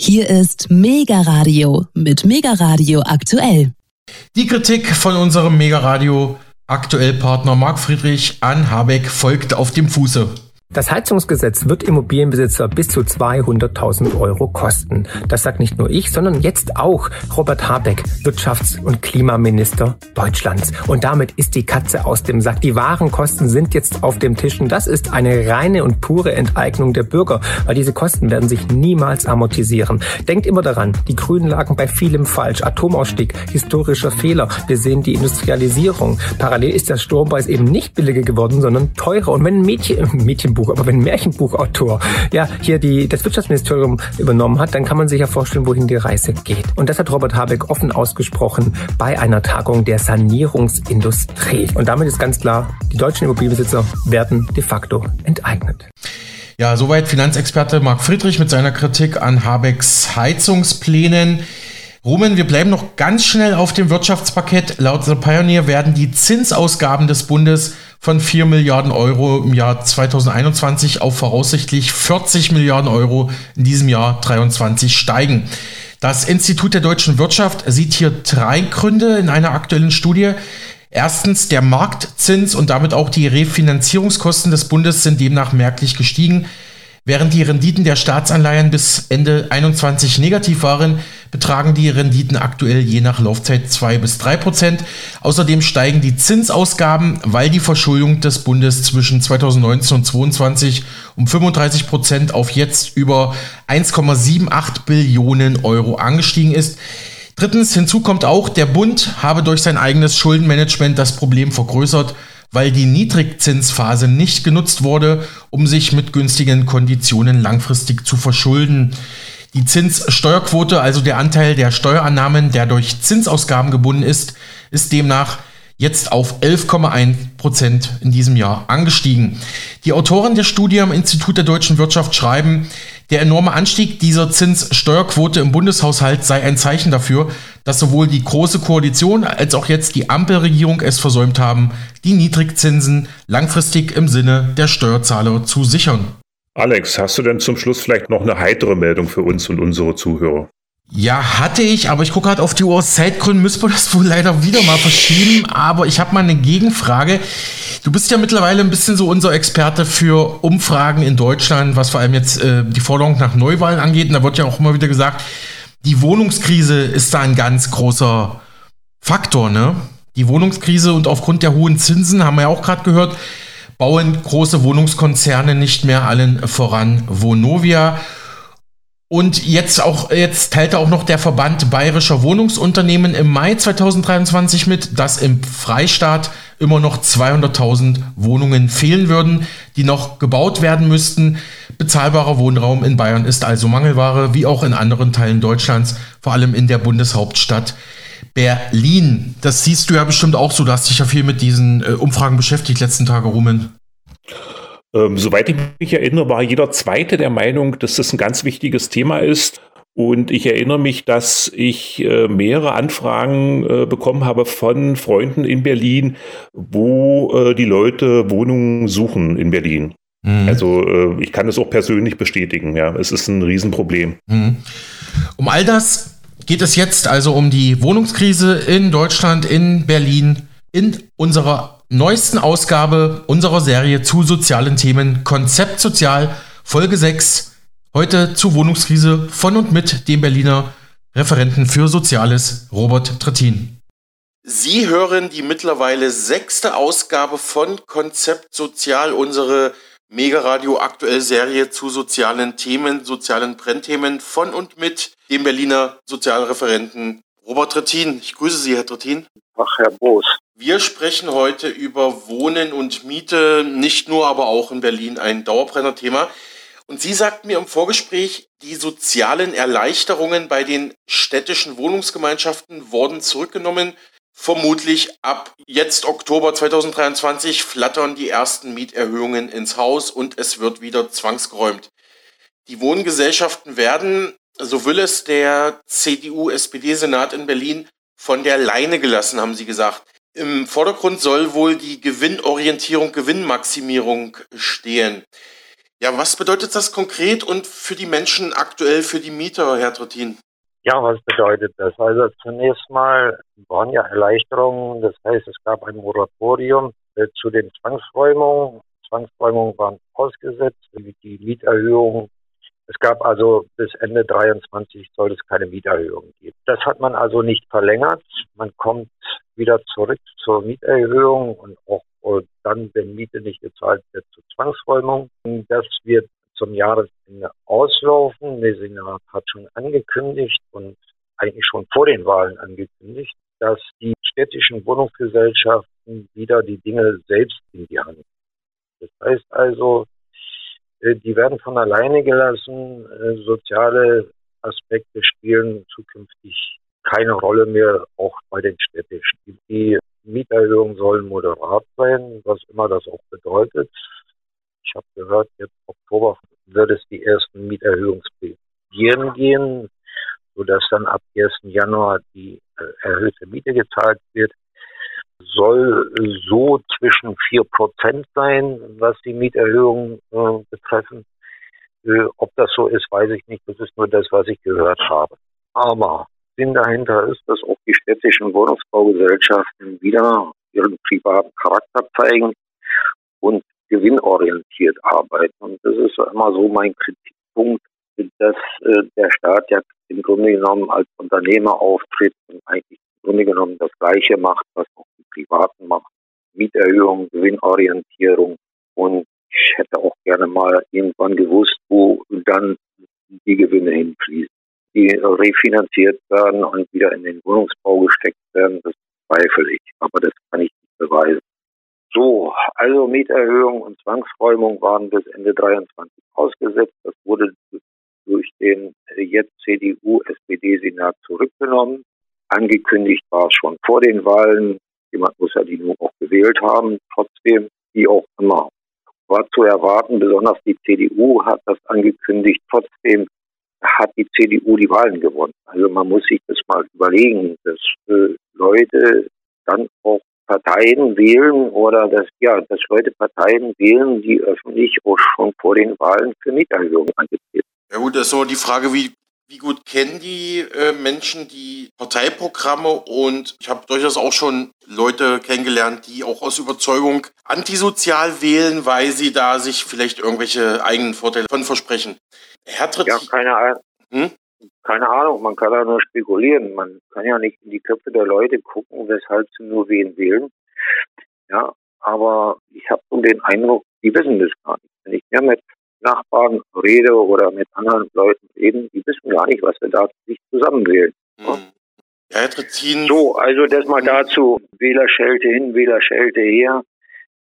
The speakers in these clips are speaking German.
Hier ist Mega Radio mit Mega Radio aktuell. Die Kritik von unserem Mega Radio aktuell Partner Marc Friedrich an Habeck folgt auf dem Fuße. Das Heizungsgesetz wird Immobilienbesitzer bis zu 200.000 Euro kosten. Das sagt nicht nur ich, sondern jetzt auch Robert Habeck, Wirtschafts- und Klimaminister Deutschlands. Und damit ist die Katze aus dem Sack. Die wahren Kosten sind jetzt auf dem Tisch und das ist eine reine und pure Enteignung der Bürger, weil diese Kosten werden sich niemals amortisieren. Denkt immer daran, die Grünen lagen bei vielem falsch. Atomausstieg, historischer Fehler. Wir sehen die Industrialisierung. Parallel ist der Strompreis eben nicht billiger geworden, sondern teurer. Und wenn ein Mädchen, Mädchen Märchenbuch, aber wenn ein Märchenbuchautor ja hier die, das Wirtschaftsministerium übernommen hat, dann kann man sich ja vorstellen, wohin die Reise geht. Und das hat Robert Habeck offen ausgesprochen bei einer Tagung der Sanierungsindustrie. Und damit ist ganz klar, die deutschen Immobilienbesitzer werden de facto enteignet. Ja, soweit Finanzexperte Marc Friedrich mit seiner Kritik an Habecks Heizungsplänen. Rumen, wir bleiben noch ganz schnell auf dem Wirtschaftspaket. Laut The Pioneer werden die Zinsausgaben des Bundes von 4 Milliarden Euro im Jahr 2021 auf voraussichtlich 40 Milliarden Euro in diesem Jahr 2023 steigen. Das Institut der deutschen Wirtschaft sieht hier drei Gründe in einer aktuellen Studie. Erstens, der Marktzins und damit auch die Refinanzierungskosten des Bundes sind demnach merklich gestiegen. Während die Renditen der Staatsanleihen bis Ende 21 negativ waren, betragen die Renditen aktuell je nach Laufzeit 2 bis 3 Prozent. Außerdem steigen die Zinsausgaben, weil die Verschuldung des Bundes zwischen 2019 und 2022 um 35 Prozent auf jetzt über 1,78 Billionen Euro angestiegen ist. Drittens, hinzu kommt auch, der Bund habe durch sein eigenes Schuldenmanagement das Problem vergrößert weil die Niedrigzinsphase nicht genutzt wurde, um sich mit günstigen Konditionen langfristig zu verschulden. Die Zinssteuerquote, also der Anteil der Steuerannahmen, der durch Zinsausgaben gebunden ist, ist demnach jetzt auf 11,1 Prozent in diesem Jahr angestiegen. Die Autoren der Studie am Institut der deutschen Wirtschaft schreiben, der enorme Anstieg dieser Zinssteuerquote im Bundeshaushalt sei ein Zeichen dafür, dass sowohl die Große Koalition als auch jetzt die Ampelregierung es versäumt haben, die Niedrigzinsen langfristig im Sinne der Steuerzahler zu sichern. Alex, hast du denn zum Schluss vielleicht noch eine heitere Meldung für uns und unsere Zuhörer? Ja, hatte ich, aber ich gucke gerade auf die Uhr. Aus Zeitgründen müssen wir das wohl leider wieder mal verschieben. Aber ich habe mal eine Gegenfrage. Du bist ja mittlerweile ein bisschen so unser Experte für Umfragen in Deutschland, was vor allem jetzt äh, die Forderung nach Neuwahlen angeht. Und da wird ja auch immer wieder gesagt, die Wohnungskrise ist da ein ganz großer Faktor, ne? Die Wohnungskrise und aufgrund der hohen Zinsen, haben wir ja auch gerade gehört, bauen große Wohnungskonzerne nicht mehr allen voran Vonovia. Und jetzt auch, jetzt teilte auch noch der Verband Bayerischer Wohnungsunternehmen im Mai 2023 mit, dass im Freistaat immer noch 200.000 Wohnungen fehlen würden, die noch gebaut werden müssten. Bezahlbarer Wohnraum in Bayern ist also Mangelware, wie auch in anderen Teilen Deutschlands, vor allem in der Bundeshauptstadt Berlin. Das siehst du ja bestimmt auch so, du hast dich ja viel mit diesen äh, Umfragen beschäftigt letzten Tage, Rumen. Ähm, soweit ich mich erinnere, war jeder Zweite der Meinung, dass das ein ganz wichtiges Thema ist. Und ich erinnere mich, dass ich äh, mehrere Anfragen äh, bekommen habe von Freunden in Berlin, wo äh, die Leute Wohnungen suchen in Berlin. Mhm. Also äh, ich kann das auch persönlich bestätigen. Ja, es ist ein Riesenproblem. Mhm. Um all das geht es jetzt also um die Wohnungskrise in Deutschland, in Berlin, in unserer neuesten Ausgabe unserer Serie zu sozialen Themen Konzept Sozial, Folge 6. Heute zur Wohnungskrise von und mit dem Berliner Referenten für Soziales, Robert Trittin. Sie hören die mittlerweile sechste Ausgabe von Konzept Sozial, unsere Mega Radio aktuell Serie zu sozialen Themen, sozialen Brennthemen von und mit dem Berliner Sozialreferenten Robert Trittin. Ich grüße Sie, Herr Trittin. Ach, Herr Boos. Wir sprechen heute über Wohnen und Miete, nicht nur, aber auch in Berlin ein Dauerbrenner-Thema. Und Sie sagten mir im Vorgespräch, die sozialen Erleichterungen bei den städtischen Wohnungsgemeinschaften wurden zurückgenommen. Vermutlich ab jetzt Oktober 2023 flattern die ersten Mieterhöhungen ins Haus und es wird wieder zwangsgeräumt. Die Wohngesellschaften werden, so will es der CDU-SPD-Senat in Berlin, von der Leine gelassen, haben sie gesagt. Im Vordergrund soll wohl die Gewinnorientierung, Gewinnmaximierung stehen. Ja, was bedeutet das konkret und für die Menschen aktuell, für die Mieter, Herr Trittin? Ja, was bedeutet das? Also zunächst mal waren ja Erleichterungen. Das heißt, es gab ein Moratorium äh, zu den Zwangsräumungen. Zwangsräumungen waren ausgesetzt, die Mieterhöhungen. Es gab also bis Ende 23 soll es keine Mieterhöhungen geben. Das hat man also nicht verlängert. Man kommt wieder zurück zur Mieterhöhung und auch dann, wenn Miete nicht gezahlt wird, zur Zwangsräumung. Das wird zum Jahresende auslaufen. Der Senat hat schon angekündigt und eigentlich schon vor den Wahlen angekündigt, dass die städtischen Wohnungsgesellschaften wieder die Dinge selbst in die Hand. Das heißt also, äh, die werden von alleine gelassen. Äh, soziale Aspekte spielen zukünftig keine Rolle mehr, auch bei den städtischen. Die Mieterhöhungen sollen moderat sein, was immer das auch bedeutet. Ich habe gehört, jetzt Oktober wird es die ersten Mieterhöhungsbegieren gehen, sodass dann ab 1. Januar die äh, erhöhte Miete gezahlt wird. Soll so zwischen 4 Prozent sein, was die Mieterhöhungen äh, betreffen. Äh, ob das so ist, weiß ich nicht. Das ist nur das, was ich gehört habe. Aber Sinn dahinter ist, dass auch die städtischen Wohnungsbaugesellschaften wieder ihren privaten Charakter zeigen und gewinnorientiert arbeiten. Und das ist immer so mein Kritikpunkt, dass äh, der Staat ja im Grunde genommen als Unternehmer auftritt und eigentlich im Grunde genommen das Gleiche macht, was auch die Privaten machen. Mieterhöhung, Gewinnorientierung. Und ich hätte auch gerne mal irgendwann gewusst, wo dann die Gewinne hinfließen. Die refinanziert werden und wieder in den Wohnungsbau gesteckt werden, das zweifle ich. Aber das kann ich nicht beweisen. So, also Mieterhöhung und Zwangsräumung waren bis Ende 23 ausgesetzt. Das wurde durch den jetzt CDU-SPD-Senat zurückgenommen. Angekündigt war es schon vor den Wahlen. Jemand muss ja die nur auch gewählt haben. Trotzdem, wie auch immer, war zu erwarten. Besonders die CDU hat das angekündigt. Trotzdem hat die CDU die Wahlen gewonnen. Also man muss sich das mal überlegen, dass äh, Leute dann auch Parteien wählen oder dass, ja, dass Leute Parteien wählen, die öffentlich auch schon vor den Wahlen für Mieterhöhungen angetreten Ja gut, das ist so die Frage, wie, wie gut kennen die äh, Menschen die Parteiprogramme und ich habe durchaus auch schon Leute kennengelernt, die auch aus Überzeugung antisozial wählen, weil sie da sich vielleicht irgendwelche eigenen Vorteile von versprechen. Herr Tritt, ja, keine Ahnung. Hm? Keine Ahnung, man kann da nur spekulieren. Man kann ja nicht in die Köpfe der Leute gucken, weshalb sie nur wen wählen. Ja, aber ich habe so den Eindruck, die wissen das gar nicht. Wenn ich mehr mit Nachbarn rede oder mit anderen Leuten reden, die wissen gar nicht, was wir da sich zusammenwählen. Hm. Ja, Herr so, also das mal dazu. Wählerschelte hin, Wählerschelte her.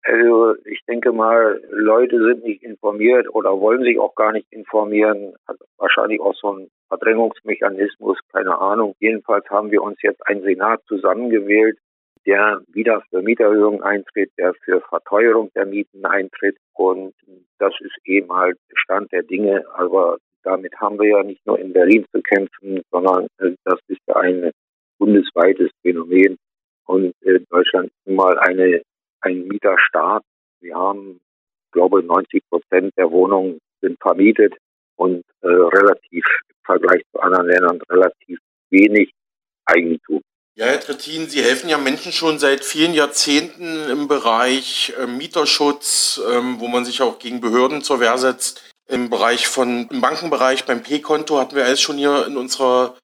Also ich denke mal, Leute sind nicht informiert oder wollen sich auch gar nicht informieren. Also wahrscheinlich auch so ein Verdrängungsmechanismus, keine Ahnung. Jedenfalls haben wir uns jetzt einen Senat zusammengewählt, der wieder für Mieterhöhungen eintritt, der für Verteuerung der Mieten eintritt. Und das ist eben halt Stand der Dinge. Aber damit haben wir ja nicht nur in Berlin zu kämpfen, sondern äh, das ist ja ein bundesweites Phänomen. Und äh, Deutschland ist nun mal eine ein Mieterstaat. Wir haben, ich glaube, 90 Prozent der Wohnungen sind vermietet und äh, relativ im Vergleich zu anderen Ländern relativ wenig Eigentum. Ja, Herr Trittin, Sie helfen ja Menschen schon seit vielen Jahrzehnten im Bereich äh, Mieterschutz, ähm, wo man sich auch gegen Behörden zur Wehr setzt. Im Bereich von, im Bankenbereich beim P-Konto hatten wir alles schon hier in unserer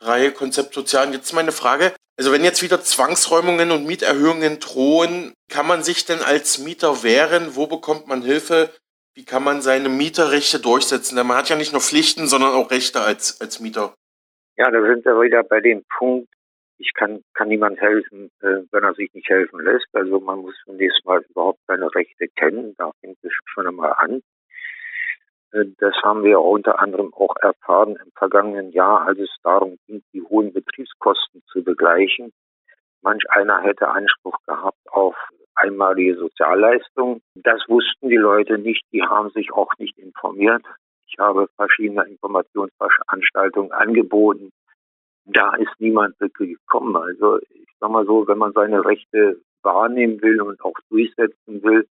Reihe Konzept Sozial. Und jetzt meine Frage, also wenn jetzt wieder Zwangsräumungen und Mieterhöhungen drohen, kann man sich denn als Mieter wehren? Wo bekommt man Hilfe? Wie kann man seine Mieterrechte durchsetzen? Denn man hat ja nicht nur Pflichten, sondern auch Rechte als, als Mieter. Ja, da sind wir wieder bei dem Punkt, ich kann, kann niemand helfen, äh, wenn er sich nicht helfen lässt. Also man muss zunächst mal überhaupt seine Rechte kennen. Da fängt es schon einmal an. Äh, das haben wir unter anderem auch erfahren im vergangenen Jahr, als es darum ging, die hohen Betriebskosten zu begleichen. Manch einer hätte Anspruch gehabt auf einmalige Sozialleistungen. Das wussten die Leute nicht, die haben sich auch nicht informiert. Ich habe verschiedene Informationsveranstaltungen angeboten. Da ist niemand wirklich gekommen. Also ich sag mal so, wenn man seine Rechte wahrnehmen will und auch durchsetzen will,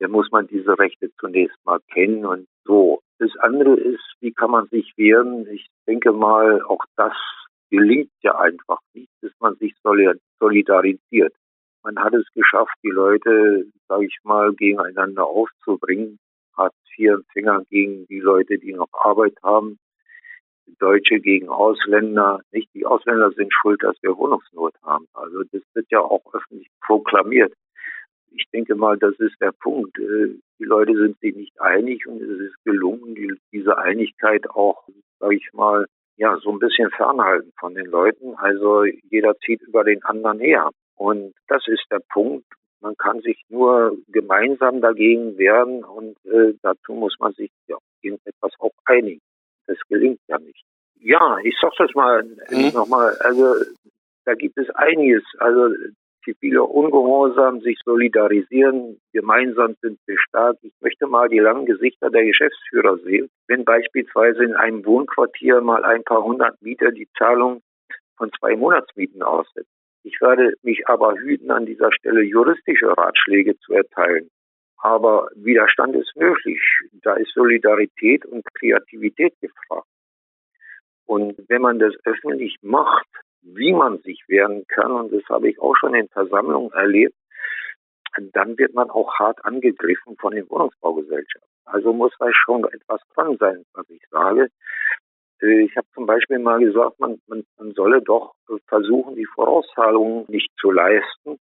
dann muss man diese Rechte zunächst mal kennen und so. Das andere ist, wie kann man sich wehren? Ich denke mal, auch das gelingt ja einfach nicht, dass man sich solidarisiert. Man hat es geschafft, die Leute, sage ich mal, gegeneinander aufzubringen. Hartz-IV-Empfänger gegen die Leute, die noch Arbeit haben. Deutsche gegen Ausländer. Nicht die Ausländer sind schuld, dass wir Wohnungsnot haben. Also das wird ja auch öffentlich proklamiert. Ich denke mal, das ist der Punkt. Die Leute sind sich nicht einig und es ist gelungen, diese Einigkeit auch, sage ich mal, ja, so ein bisschen fernhalten von den Leuten. Also jeder zieht über den anderen her. Und das ist der Punkt. Man kann sich nur gemeinsam dagegen wehren und äh, dazu muss man sich ja, gegen etwas auch einigen. Das gelingt ja nicht. Ja, ich sag das mal mhm. nochmal. Also da gibt es einiges. Also ziviler Ungehorsam, sich solidarisieren, gemeinsam sind wir stark. Ich möchte mal die langen Gesichter der Geschäftsführer sehen. Wenn beispielsweise in einem Wohnquartier mal ein paar hundert Mieter die Zahlung von zwei Monatsmieten aussetzen. Ich werde mich aber hüten, an dieser Stelle juristische Ratschläge zu erteilen. Aber Widerstand ist möglich. Da ist Solidarität und Kreativität gefragt. Und wenn man das öffentlich macht, wie man sich wehren kann, und das habe ich auch schon in Versammlungen erlebt, dann wird man auch hart angegriffen von den Wohnungsbaugesellschaften. Also muss da schon etwas dran sein, was ich sage. Äh, ich habe zum Beispiel mal gesagt, man, man, man solle doch versuchen, die Vorauszahlungen nicht zu leisten.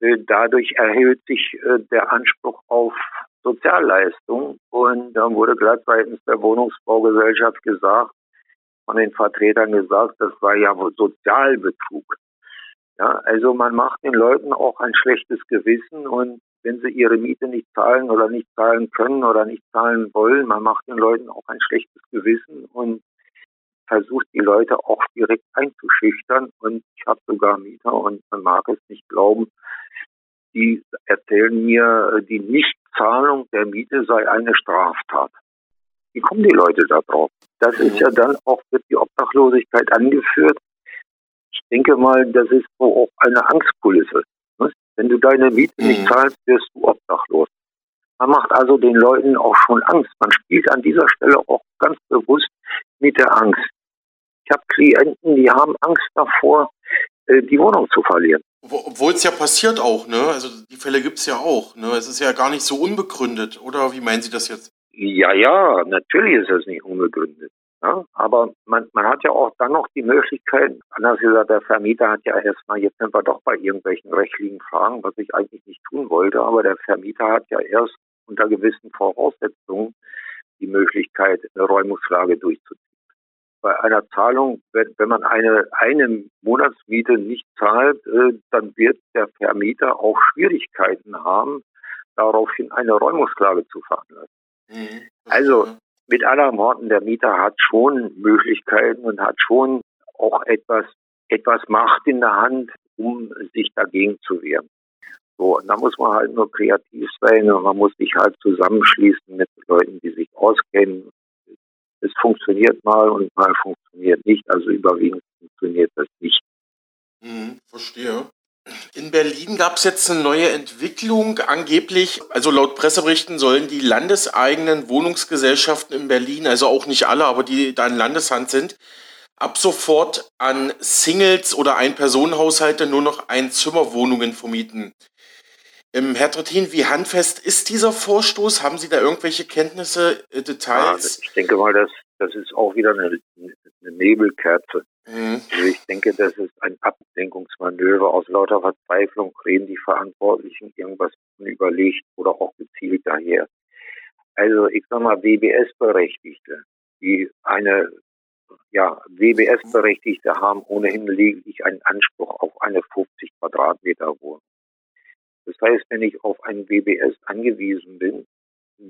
Äh, dadurch erhöht sich äh, der Anspruch auf Sozialleistungen. Und dann wurde gleich seitens der Wohnungsbaugesellschaft gesagt, von den Vertretern gesagt, das war ja Sozialbetrug. Ja, also man macht den Leuten auch ein schlechtes Gewissen und wenn sie ihre Miete nicht zahlen oder nicht zahlen können oder nicht zahlen wollen, man macht den Leuten auch ein schlechtes Gewissen und versucht die Leute auch direkt einzuschüchtern. Und ich habe sogar Mieter und man mag es nicht glauben, die erzählen mir, die Nichtzahlung der Miete sei eine Straftat. Wie kommen die Leute da drauf? Das ist ja dann auch wird die Obdachlosigkeit angeführt. Ich denke mal, das ist so auch eine Angstkulisse. Ne? Wenn du deine Miete nicht mhm. zahlst, wirst du obdachlos. Man macht also den Leuten auch schon Angst. Man spielt an dieser Stelle auch ganz bewusst mit der Angst. Ich habe Klienten, die haben Angst davor, äh, die Wohnung zu verlieren. Obwohl es ja passiert auch, ne? Also die Fälle gibt es ja auch, ne? Es ist ja gar nicht so unbegründet, oder wie meinen Sie das jetzt? Ja, ja, natürlich ist es nicht unbegründet. Ja, aber man, man hat ja auch dann noch die Möglichkeit, anders gesagt, der Vermieter hat ja erstmal, jetzt sind wir doch bei irgendwelchen rechtlichen Fragen, was ich eigentlich nicht tun wollte, aber der Vermieter hat ja erst unter gewissen Voraussetzungen die Möglichkeit, eine Räumungslage durchzuziehen. Bei einer Zahlung, wenn, wenn man eine, eine Monatsmiete nicht zahlt, äh, dann wird der Vermieter auch Schwierigkeiten haben, daraufhin eine Räumungsklage zu veranlassen. Mhm. Also mit anderen Worten, der Mieter hat schon Möglichkeiten und hat schon auch etwas, etwas Macht in der Hand, um sich dagegen zu wehren. So, und da muss man halt nur kreativ sein und man muss sich halt zusammenschließen mit Leuten, die sich auskennen. Es funktioniert mal und mal funktioniert nicht, also überwiegend funktioniert das nicht. Hm, verstehe. In Berlin gab es jetzt eine neue Entwicklung. Angeblich, also laut Presseberichten, sollen die landeseigenen Wohnungsgesellschaften in Berlin, also auch nicht alle, aber die da in Landeshand sind, ab sofort an Singles oder Ein-Personen-Haushalte nur noch Einzimmerwohnungen vermieten. Ähm, Herr Trittin, wie handfest ist dieser Vorstoß? Haben Sie da irgendwelche Kenntnisse, äh, Details? Ja, ich denke mal, das, das ist auch wieder eine, eine Nebelkerze. Mhm. Also ich denke, das ist ein Ablenkungsmanöver. Aus lauter Verzweiflung reden die Verantwortlichen irgendwas unüberlegt oder auch gezielt daher. Also ich sag mal, WBS-Berechtigte, die eine ja, WBS-Berechtigte haben ohnehin lediglich einen Anspruch auf eine 50 Quadratmeter Wohnung. Das heißt, wenn ich auf einen WBS angewiesen bin,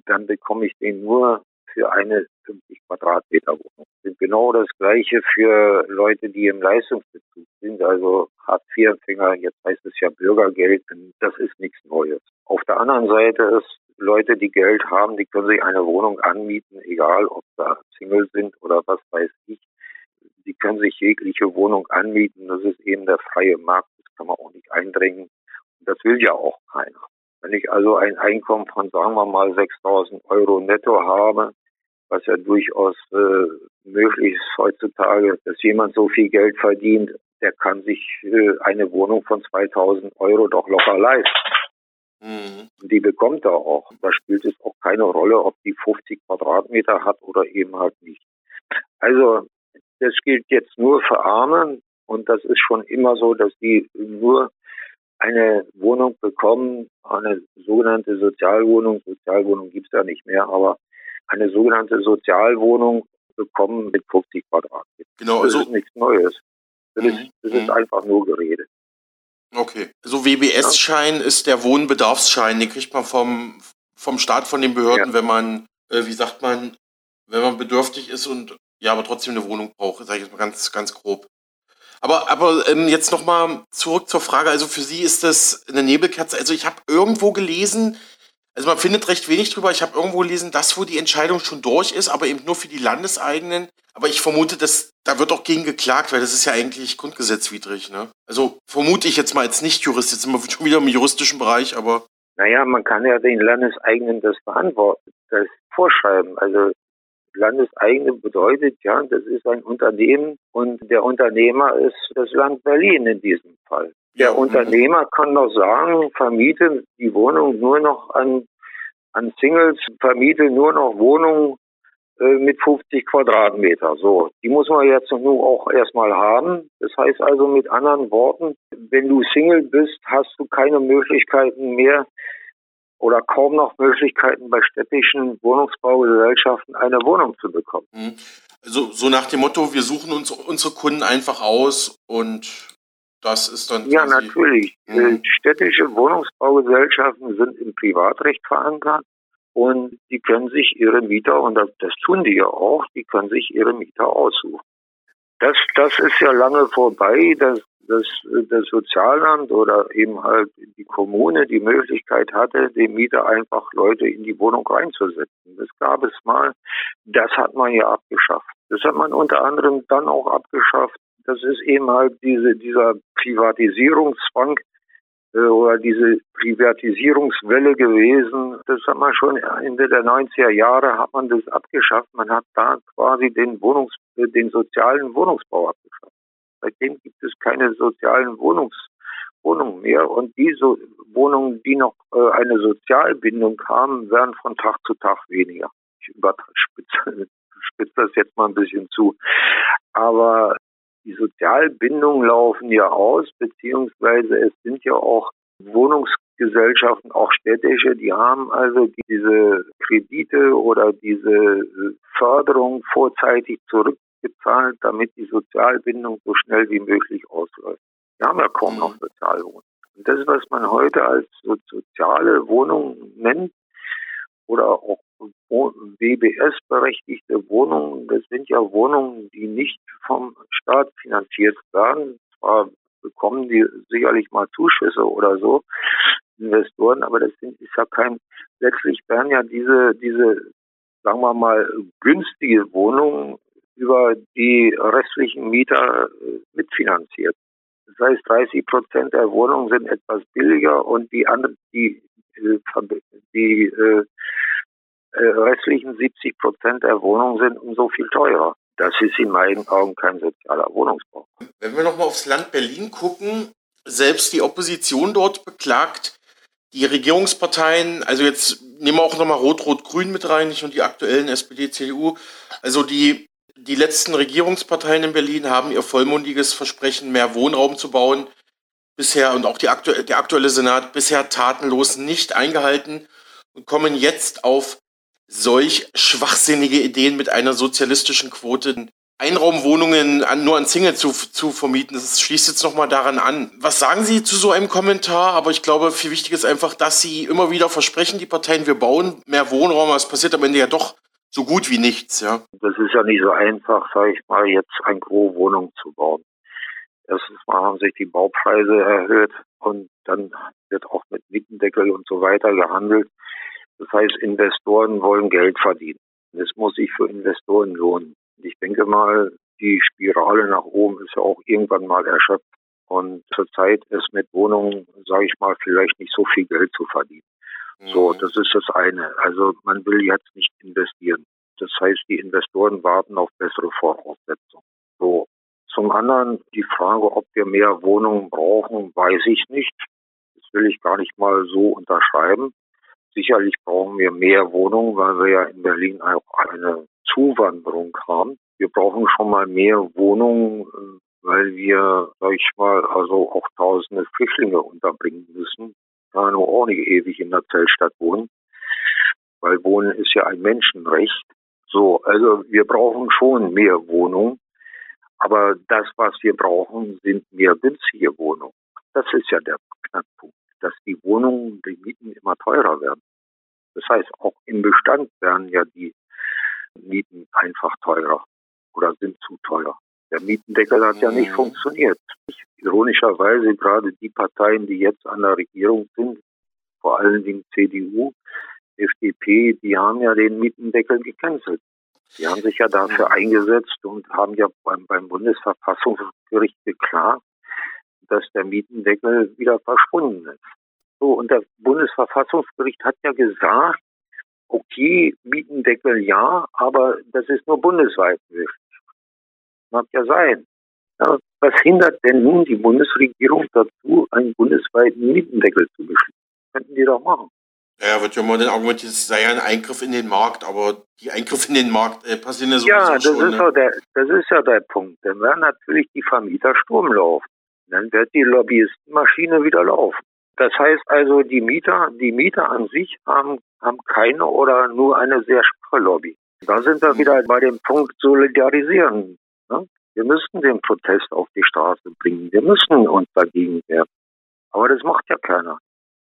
dann bekomme ich den nur für eine 50 Quadratmeter Wohnung. Genau das Gleiche für Leute, die im Leistungsbezug sind, also Hartz-IV-Empfänger, jetzt heißt es ja Bürgergeld, das ist nichts Neues. Auf der anderen Seite ist Leute, die Geld haben, die können sich eine Wohnung anmieten, egal ob da Single sind oder was weiß ich. Die können sich jegliche Wohnung anmieten. Das ist eben der freie Markt. Das kann man auch nicht eindringen. Das will ja auch keiner. Wenn ich also ein Einkommen von, sagen wir mal, 6000 Euro netto habe, was ja durchaus äh, möglich ist heutzutage, dass jemand so viel Geld verdient, der kann sich äh, eine Wohnung von 2000 Euro doch locker leisten. Mhm. Die bekommt er auch. Da spielt es auch keine Rolle, ob die 50 Quadratmeter hat oder eben halt nicht. Also das gilt jetzt nur für Arme und das ist schon immer so, dass die nur eine Wohnung bekommen, eine sogenannte Sozialwohnung. Sozialwohnung gibt's ja nicht mehr, aber eine sogenannte Sozialwohnung bekommen mit 50 Quadratmetern. Genau, also das ist nichts Neues. Das, mhm. ist, das ist mhm. einfach nur Gerede. Okay. So also WBS-Schein ja. ist der Wohnbedarfsschein, den kriegt man vom, vom Staat, von den Behörden, ja. wenn man, äh, wie sagt man, wenn man bedürftig ist und ja, aber trotzdem eine Wohnung braucht, sage ich jetzt mal ganz, ganz grob. Aber, aber ähm, jetzt nochmal zurück zur Frage. Also für Sie ist das eine Nebelkerze. Also ich habe irgendwo gelesen, also man findet recht wenig drüber. Ich habe irgendwo gelesen, dass wo die Entscheidung schon durch ist, aber eben nur für die Landeseigenen. Aber ich vermute, dass da wird auch gegen geklagt, weil das ist ja eigentlich grundgesetzwidrig. Ne? Also vermute ich jetzt mal als Nicht-Jurist. Jetzt sind wir schon wieder im juristischen Bereich, aber. Naja, man kann ja den Landeseigenen das beantworten, das vorschreiben. Also Landeseigene bedeutet ja, das ist ein Unternehmen und der Unternehmer ist das Land Berlin in diesem Fall. Der mhm. Unternehmer kann doch sagen, vermiete die Wohnung nur noch an, an Singles, vermiete nur noch Wohnungen äh, mit 50 Quadratmeter. So, die muss man jetzt nur auch erstmal haben. Das heißt also mit anderen Worten, wenn du Single bist, hast du keine Möglichkeiten mehr, oder kaum noch Möglichkeiten bei städtischen Wohnungsbaugesellschaften eine Wohnung zu bekommen. Also so nach dem Motto, wir suchen uns unsere Kunden einfach aus und das ist dann. Ja, natürlich. Mhm. Städtische Wohnungsbaugesellschaften sind im Privatrecht verankert und die können sich ihre Mieter, und das, das tun die ja auch, die können sich ihre Mieter aussuchen. Das, das ist ja lange vorbei. Das dass das Sozialamt oder eben halt die Kommune die Möglichkeit hatte, dem Mieter einfach Leute in die Wohnung reinzusetzen. Das gab es mal. Das hat man ja abgeschafft. Das hat man unter anderem dann auch abgeschafft. Das ist eben halt diese, dieser Privatisierungszwang äh, oder diese Privatisierungswelle gewesen. Das hat man schon Ende der 90er Jahre hat man das abgeschafft. Man hat da quasi den Wohnungs, den sozialen Wohnungsbau abgeschafft. Seitdem gibt es keine sozialen Wohnungs Wohnungen mehr. Und diese Wohnungen, die noch äh, eine Sozialbindung haben, werden von Tag zu Tag weniger. Ich überspitze spitze das jetzt mal ein bisschen zu. Aber die Sozialbindungen laufen ja aus, beziehungsweise es sind ja auch Wohnungsgesellschaften, auch städtische, die haben also diese Kredite oder diese Förderung vorzeitig zurück gezahlt, damit die Sozialbindung so schnell wie möglich ausläuft. Wir haben ja kaum noch Sozialwohnungen. Und das, was man heute als soziale Wohnung nennt oder auch WBS-berechtigte Wohnungen, das sind ja Wohnungen, die nicht vom Staat finanziert werden. Zwar bekommen die sicherlich mal Zuschüsse oder so, Investoren, aber das sind, ist ja kein, letztlich werden ja diese, diese, sagen wir mal, günstige Wohnungen über die restlichen Mieter äh, mitfinanziert. Das heißt, 30 Prozent der Wohnungen sind etwas billiger und die anderen, die, äh, die äh, restlichen 70 Prozent der Wohnungen sind umso viel teurer. Das ist in meinen Augen kein sozialer Wohnungsbau. Wenn wir nochmal aufs Land Berlin gucken, selbst die Opposition dort beklagt, die Regierungsparteien, also jetzt nehmen wir auch nochmal Rot-Rot-Grün mit rein, nicht nur die aktuellen SPD, CDU, also die die letzten Regierungsparteien in Berlin haben ihr vollmundiges Versprechen, mehr Wohnraum zu bauen, bisher und auch aktu der aktuelle Senat bisher tatenlos nicht eingehalten und kommen jetzt auf solch schwachsinnige Ideen mit einer sozialistischen Quote. Einraumwohnungen an, nur an Single zu, zu vermieten, das schließt jetzt nochmal daran an. Was sagen Sie zu so einem Kommentar? Aber ich glaube, viel wichtig ist einfach, dass Sie immer wieder versprechen, die Parteien, wir bauen mehr Wohnraum, es passiert am Ende ja doch so gut wie nichts, ja. Das ist ja nicht so einfach, sage ich mal, jetzt ein Gros Wohnung zu bauen. Erstens mal haben sich die Baupreise erhöht und dann wird auch mit Mietendeckel und so weiter gehandelt. Das heißt, Investoren wollen Geld verdienen. Das muss sich für Investoren lohnen. Ich denke mal, die Spirale nach oben ist ja auch irgendwann mal erschöpft. Und zurzeit ist mit Wohnungen, sage ich mal, vielleicht nicht so viel Geld zu verdienen. So, das ist das eine. Also man will jetzt nicht investieren. Das heißt, die Investoren warten auf bessere Voraussetzungen. So. Zum anderen die Frage, ob wir mehr Wohnungen brauchen, weiß ich nicht. Das will ich gar nicht mal so unterschreiben. Sicherlich brauchen wir mehr Wohnungen, weil wir ja in Berlin auch eine Zuwanderung haben. Wir brauchen schon mal mehr Wohnungen, weil wir, sag ich mal, also auch tausende Flüchtlinge unterbringen müssen. Ja, nur auch nicht ewig in der Zeltstadt wohnen. Weil Wohnen ist ja ein Menschenrecht. So, also wir brauchen schon mehr Wohnungen. Aber das, was wir brauchen, sind mehr günstige Wohnungen. Das ist ja der Knackpunkt, dass die Wohnungen, die Mieten immer teurer werden. Das heißt, auch im Bestand werden ja die Mieten einfach teurer oder sind zu teuer. Der Mietendeckel hat ja nicht mhm. funktioniert. Ironischerweise gerade die Parteien, die jetzt an der Regierung sind, vor allen Dingen CDU, FDP, die haben ja den Mietendeckel gecancelt. Die haben sich ja dafür eingesetzt und haben ja beim, beim Bundesverfassungsgericht geklagt, dass der Mietendeckel wieder verschwunden ist. So, und das Bundesverfassungsgericht hat ja gesagt, okay, Mietendeckel ja, aber das ist nur bundesweit möglich. Mag ja sein. Ja, was hindert denn nun die Bundesregierung dazu, einen bundesweiten Mietendeckel zu beschließen? Könnten die doch machen. Ja, wird ja mal den Argument, es sei ja ein Eingriff in den Markt, aber die Eingriffe in den Markt äh, passieren ja sowieso Ja, das, schon, ist ne? der, das ist ja der Punkt. Dann werden natürlich die Vermieter Sturm laufen. Dann wird die Lobbyistenmaschine wieder laufen. Das heißt also, die Mieter, die Mieter an sich haben, haben keine oder nur eine sehr schwache Lobby. Da sind wir mhm. wieder bei dem Punkt Solidarisieren. Ne? Wir müssten den Protest auf die Straße bringen. Wir müssen uns dagegen wehren. Aber das macht ja keiner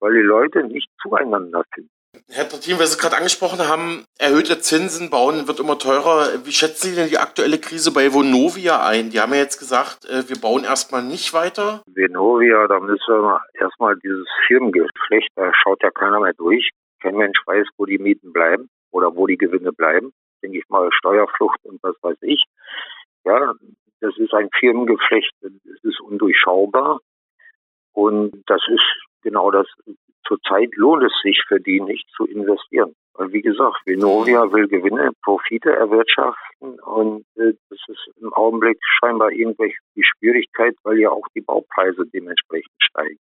weil die Leute nicht zueinander finden. Herr Trattin, weil Sie gerade angesprochen haben, erhöhte Zinsen bauen wird immer teurer. Wie schätzen Sie denn die aktuelle Krise bei Vonovia ein? Die haben ja jetzt gesagt, äh, wir bauen erstmal nicht weiter. Vonovia, da müssen wir erstmal dieses Firmengeflecht, da schaut ja keiner mehr durch. Kein Mensch weiß, wo die Mieten bleiben oder wo die Gewinne bleiben. Denke ich mal, Steuerflucht und was weiß ich. Ja, das ist ein Firmengeflecht, es ist undurchschaubar. Und das ist genau das. Zurzeit lohnt es sich für die nicht zu investieren. Weil wie gesagt, Venovia will Gewinne, Profite erwirtschaften und äh, das ist im Augenblick scheinbar irgendwelche die Schwierigkeit, weil ja auch die Baupreise dementsprechend steigen.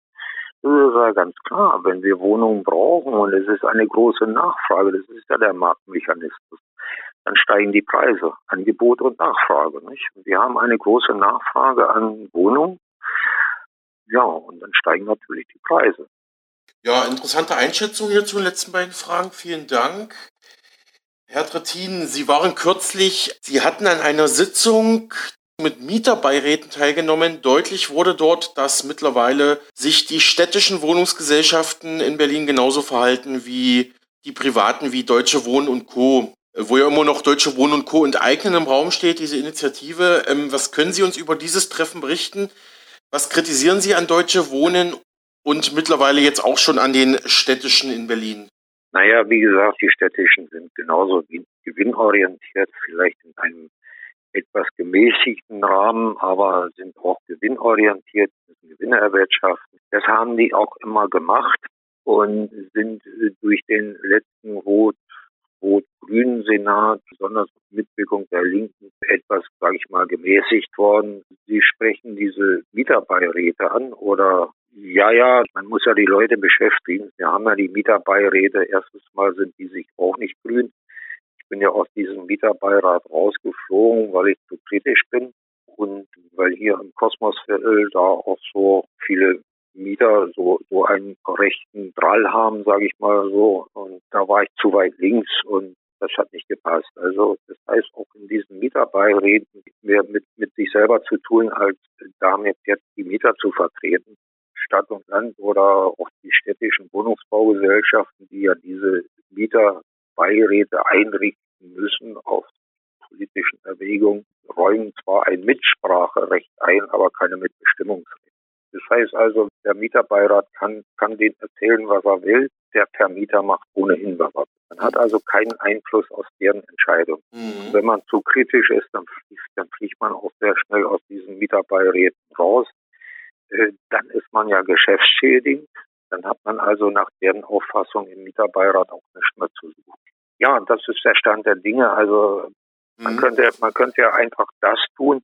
Das ist ja ganz klar, wenn wir Wohnungen brauchen und es ist eine große Nachfrage, das ist ja der Marktmechanismus, dann steigen die Preise, Angebot und Nachfrage. Nicht? Wir haben eine große Nachfrage an Wohnungen ja, und dann steigen natürlich die Preise. Ja, interessante Einschätzung hier zu den letzten beiden Fragen. Vielen Dank. Herr Trittin, Sie waren kürzlich, Sie hatten an einer Sitzung mit Mieterbeiräten teilgenommen. Deutlich wurde dort, dass mittlerweile sich die städtischen Wohnungsgesellschaften in Berlin genauso verhalten wie die privaten, wie Deutsche Wohnen und Co. Wo ja immer noch Deutsche Wohnen und Co. enteignen im Raum steht, diese Initiative. Ähm, was können Sie uns über dieses Treffen berichten? Was kritisieren Sie an Deutsche Wohnen und mittlerweile jetzt auch schon an den städtischen in Berlin? Naja, wie gesagt, die städtischen sind genauso gewinnorientiert, vielleicht in einem etwas gemäßigten Rahmen, aber sind auch gewinnorientiert, müssen Gewinne erwirtschaften. Das haben die auch immer gemacht und sind durch den letzten Rot rot-grünen Senat, besonders mit Mitwirkung der Linken, etwas, sage ich mal, gemäßigt worden. Sie sprechen diese Mieterbeiräte an oder ja, ja, man muss ja die Leute beschäftigen. Wir haben ja die Mieterbeiräte. Erstens mal sind die sich auch nicht grün. Ich bin ja aus diesem Mieterbeirat rausgeflogen, weil ich zu kritisch bin und weil hier im Kosmosviertel da auch so viele Mieter so, so einen rechten Drall haben, sage ich mal so. Und da war ich zu weit links und das hat nicht gepasst. Also das heißt, auch in diesen Mieterbeiräten mehr mit, mit sich selber zu tun, als damit jetzt die Mieter zu vertreten. Stadt und Land oder auch die städtischen Wohnungsbaugesellschaften, die ja diese Mieterbeiräte einrichten müssen auf politischen Erwägungen, räumen zwar ein Mitspracherecht ein, aber keine Mitbestimmungsrecht. Das heißt also, der Mieterbeirat kann, kann den erzählen, was er will. Der Vermieter macht ohnehin, was. Man hat also keinen Einfluss aus deren Entscheidung. Mhm. Wenn man zu kritisch ist, dann fliegt, dann fliegt man auch sehr schnell aus diesen Mieterbeiräten raus. Äh, dann ist man ja geschäftsschädigend. Dann hat man also nach deren Auffassung im Mieterbeirat auch nichts mehr zu suchen. Ja, das ist der Stand der Dinge. Also man mhm. könnte, man könnte ja einfach das tun,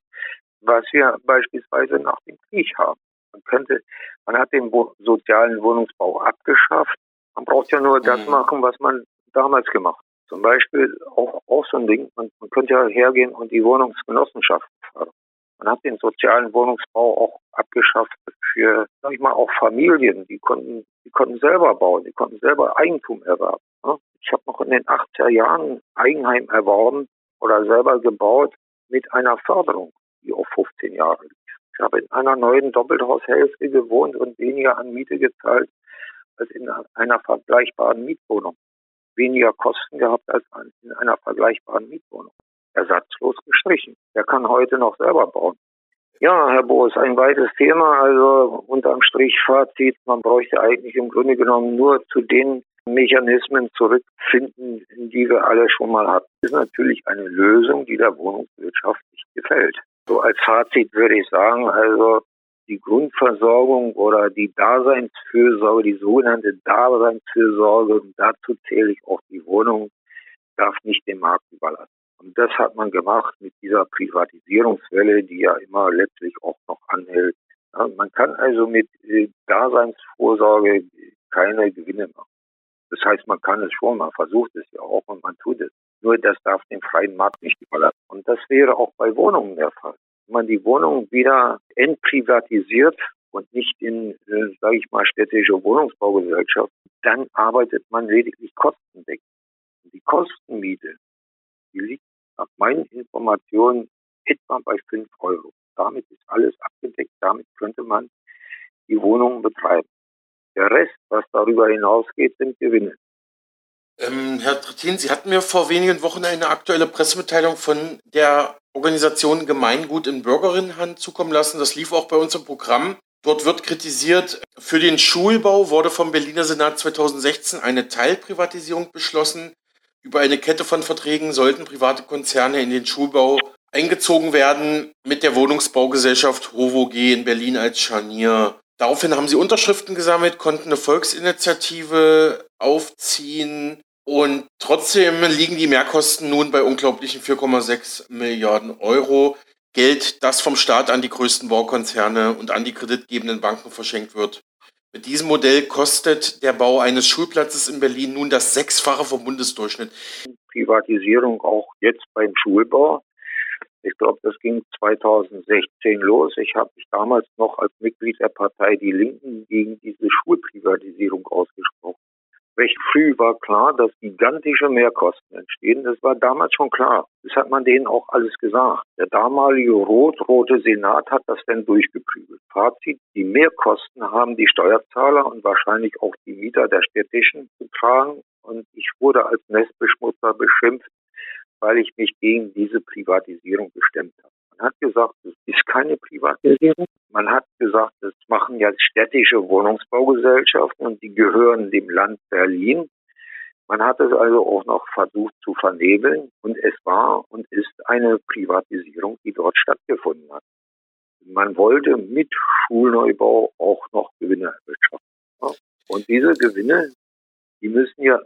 was wir beispielsweise nach dem Krieg haben. Man könnte, man hat den sozialen Wohnungsbau abgeschafft. Man braucht ja nur das mhm. machen, was man damals gemacht hat. Zum Beispiel auch, auch so ein Ding, man, man könnte ja hergehen und die Wohnungsgenossenschaften fördern. Man hat den sozialen Wohnungsbau auch abgeschafft für, sag ich mal, auch Familien. Die konnten, die konnten selber bauen, die konnten selber Eigentum erwerben. Ne? Ich habe noch in den 80er Jahren Eigenheim erworben oder selber gebaut mit einer Förderung, die auf 15 Jahre lief. Ich habe in einer neuen Doppelhaushälfte gewohnt und weniger an Miete gezahlt als in einer vergleichbaren Mietwohnung. Weniger Kosten gehabt als in einer vergleichbaren Mietwohnung ersatzlos gestrichen. Er kann heute noch selber bauen. Ja, Herr Boos, ein weites Thema. Also unterm Strich Fazit, man bräuchte eigentlich im Grunde genommen nur zu den Mechanismen zurückfinden, die wir alle schon mal hatten. Das ist natürlich eine Lösung, die der Wohnungswirtschaft nicht gefällt. So als Fazit würde ich sagen, also die Grundversorgung oder die Daseinsfürsorge, die sogenannte Daseinsfürsorge, und dazu zähle ich auch die Wohnung, darf nicht dem Markt überlassen. Und das hat man gemacht mit dieser Privatisierungswelle, die ja immer letztlich auch noch anhält. Ja, man kann also mit äh, Daseinsvorsorge keine Gewinne machen. Das heißt, man kann es schon, man versucht es ja auch und man tut es. Nur das darf den freien Markt nicht überlassen. Und das wäre auch bei Wohnungen der Fall. Wenn man die Wohnungen wieder entprivatisiert und nicht in, äh, sage ich mal, städtische Wohnungsbaugesellschaft, dann arbeitet man lediglich kostendeckend. Die Kostenmiete, die liegt nach meinen Informationen etwa bei 5 Euro. Damit ist alles abgedeckt. Damit könnte man die Wohnungen betreiben. Der Rest, was darüber hinausgeht, sind Gewinne. Ähm, Herr Trittin, Sie hatten mir vor wenigen Wochen eine aktuelle Pressemitteilung von der Organisation Gemeingut in Bürgerinnenhand zukommen lassen. Das lief auch bei uns im Programm. Dort wird kritisiert, für den Schulbau wurde vom Berliner Senat 2016 eine Teilprivatisierung beschlossen. Über eine Kette von Verträgen sollten private Konzerne in den Schulbau eingezogen werden mit der Wohnungsbaugesellschaft HOVOG in Berlin als Scharnier. Daraufhin haben sie Unterschriften gesammelt, konnten eine Volksinitiative aufziehen und trotzdem liegen die Mehrkosten nun bei unglaublichen 4,6 Milliarden Euro. Geld, das vom Staat an die größten Baukonzerne und an die kreditgebenden Banken verschenkt wird. Mit diesem Modell kostet der Bau eines Schulplatzes in Berlin nun das Sechsfache vom Bundesdurchschnitt. Privatisierung auch jetzt beim Schulbau. Ich glaube, das ging 2016 los. Ich habe mich damals noch als Mitglied der Partei Die Linken gegen diese Schulprivatisierung ausgesprochen recht früh war klar, dass gigantische Mehrkosten entstehen. Das war damals schon klar. Das hat man denen auch alles gesagt. Der damalige rot-rote Senat hat das dann durchgeprügelt. Fazit, die Mehrkosten haben die Steuerzahler und wahrscheinlich auch die Mieter der städtischen getragen. Und ich wurde als Nestbeschmutzer beschimpft, weil ich mich gegen diese Privatisierung gestemmt habe. Man hat gesagt, es ist keine Privatisierung. Man hat gesagt, das machen ja städtische Wohnungsbaugesellschaften und die gehören dem Land Berlin. Man hat es also auch noch versucht zu vernebeln und es war und ist eine Privatisierung, die dort stattgefunden hat. Man wollte mit Schulneubau auch noch Gewinne erwirtschaften. Und diese Gewinne, die müssen ja,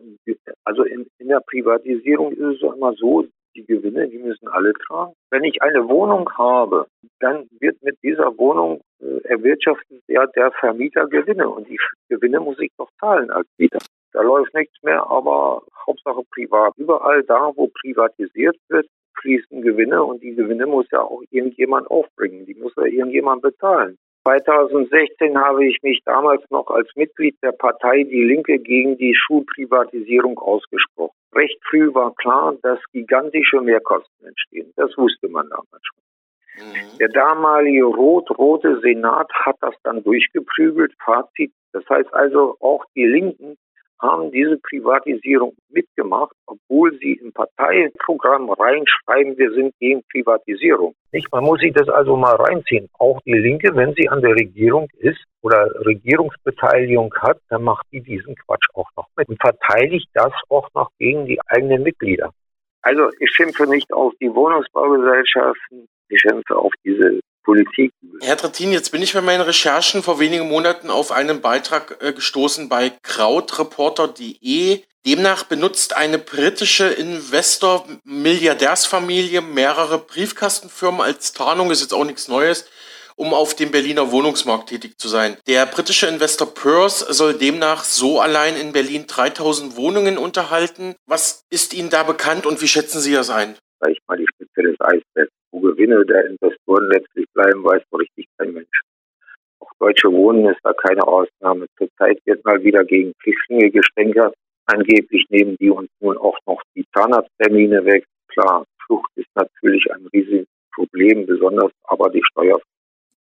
also in, in der Privatisierung ist es immer so, die Gewinne, die müssen alle tragen. Wenn ich eine Wohnung habe, dann wird mit dieser Wohnung äh, erwirtschaftet ja der Vermieter Gewinne und die Gewinne muss ich doch zahlen als Mieter. Da läuft nichts mehr, aber Hauptsache privat. Überall da, wo privatisiert wird, fließen Gewinne und die Gewinne muss ja auch irgendjemand aufbringen. Die muss ja irgendjemand bezahlen. 2016 habe ich mich damals noch als Mitglied der Partei Die Linke gegen die Schulprivatisierung ausgesprochen. Recht früh war klar, dass gigantische Mehrkosten entstehen. Das wusste man damals schon. Mhm. Der damalige rot-rote Senat hat das dann durchgeprügelt. Fazit. Das heißt also, auch die Linken haben diese Privatisierung mitgemacht, obwohl sie im Parteiprogramm reinschreiben, wir sind gegen Privatisierung. Nicht? Man muss sich das also mal reinziehen. Auch die Linke, wenn sie an der Regierung ist oder Regierungsbeteiligung hat, dann macht die diesen Quatsch auch noch mit und verteidigt das auch noch gegen die eigenen Mitglieder. Also ich schimpfe nicht auf die Wohnungsbaugesellschaften, ich schimpfe auf diese Politik. Herr Trittin, jetzt bin ich bei meinen Recherchen vor wenigen Monaten auf einen Beitrag äh, gestoßen bei krautreporter.de. Demnach benutzt eine britische Investor-Milliardärsfamilie mehrere Briefkastenfirmen als Tarnung, ist jetzt auch nichts Neues, um auf dem Berliner Wohnungsmarkt tätig zu sein. Der britische Investor Peirce soll demnach so allein in Berlin 3000 Wohnungen unterhalten. Was ist Ihnen da bekannt und wie schätzen Sie das ein? Sag ich mal die Spitze des Eisbergs. Wo Gewinne der Investoren letztlich bleiben, weiß so richtig kein Mensch. Auch Deutsche Wohnen ist da keine Ausnahme. Zurzeit wird mal wieder gegen Flüchtlinge gestänkert. Angeblich nehmen die uns nun auch noch die Zahnarzttermine weg. Klar, Flucht ist natürlich ein riesiges Problem, besonders aber die Steuer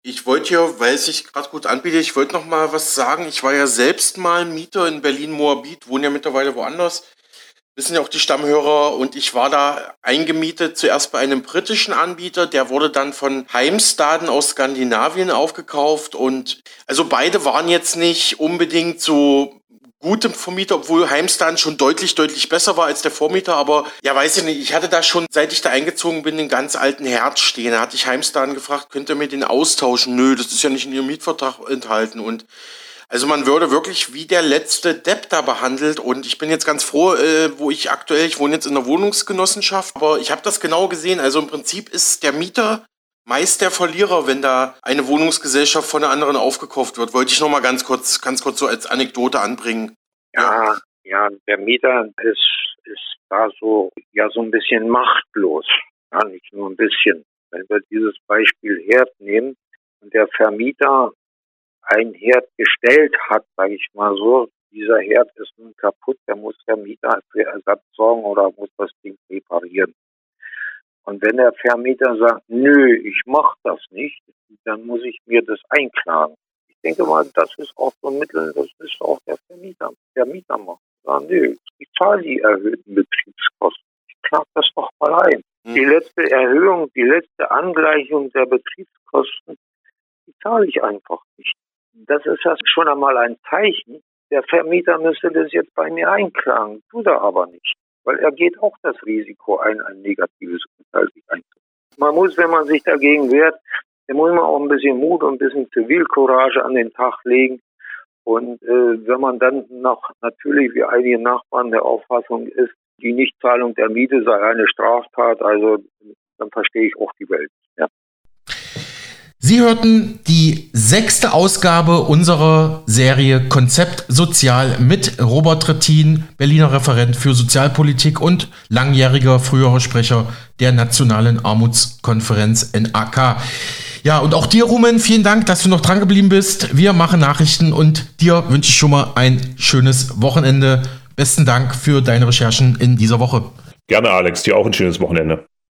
ich wollte ja, weil es sich gerade gut anbietet, ich wollte noch mal was sagen. Ich war ja selbst mal Mieter in Berlin-Moabit, wohne ja mittlerweile woanders. Wissen ja auch die Stammhörer. Und ich war da eingemietet, zuerst bei einem britischen Anbieter. Der wurde dann von Heimstaden aus Skandinavien aufgekauft. Und also beide waren jetzt nicht unbedingt so gutem Vermieter, obwohl Heimstan schon deutlich, deutlich besser war als der Vormieter. Aber ja, weiß ich nicht, ich hatte da schon, seit ich da eingezogen bin, den ganz alten Herd stehen. Da hatte ich Heimstan gefragt, könnt ihr mir den austauschen? Nö, das ist ja nicht in ihrem Mietvertrag enthalten. Und also man würde wirklich wie der letzte Depp da behandelt. Und ich bin jetzt ganz froh, äh, wo ich aktuell, ich wohne jetzt in der Wohnungsgenossenschaft, aber ich habe das genau gesehen. Also im Prinzip ist der Mieter meist der Verlierer, wenn da eine Wohnungsgesellschaft von der anderen aufgekauft wird. Wollte ich noch mal ganz kurz, ganz kurz so als Anekdote anbringen. Ja, ja, der Mieter ist, ist da so, ja, so ein bisschen machtlos. Ja, nicht nur ein bisschen. Wenn wir dieses Beispiel Herd nehmen und der Vermieter ein Herd gestellt hat, sage ich mal so, dieser Herd ist nun kaputt, der muss der Mieter für Ersatz sorgen oder muss das Ding reparieren. Und wenn der Vermieter sagt, nö, ich mach das nicht, dann muss ich mir das einklagen. Ich denke mal, das ist auch so ein Mittel, das ist auch der Vermieter. Der Mieter macht. Sagt, nö, ich zahle die erhöhten Betriebskosten. Ich klag das doch mal ein. Mhm. Die letzte Erhöhung, die letzte Angleichung der Betriebskosten, die zahle ich einfach. Das ist ja schon einmal ein Zeichen. Der Vermieter müsste das jetzt bei mir einklagen, tut er aber nicht weil er geht auch das Risiko ein, ein negatives Urteil sich einzubringen. Man muss, wenn man sich dagegen wehrt, dann muss man auch ein bisschen Mut und ein bisschen Zivilcourage an den Tag legen. Und äh, wenn man dann noch natürlich wie einige Nachbarn der Auffassung ist, die Nichtzahlung der Miete sei eine Straftat, also dann verstehe ich auch die Welt. Ja. Sie hörten die sechste Ausgabe unserer Serie Konzept Sozial mit Robert Trittin, Berliner Referent für Sozialpolitik und langjähriger früherer Sprecher der Nationalen Armutskonferenz NAK. Ja, und auch dir, Rumen, vielen Dank, dass du noch dran geblieben bist. Wir machen Nachrichten und dir wünsche ich schon mal ein schönes Wochenende. Besten Dank für deine Recherchen in dieser Woche. Gerne, Alex. Dir auch ein schönes Wochenende.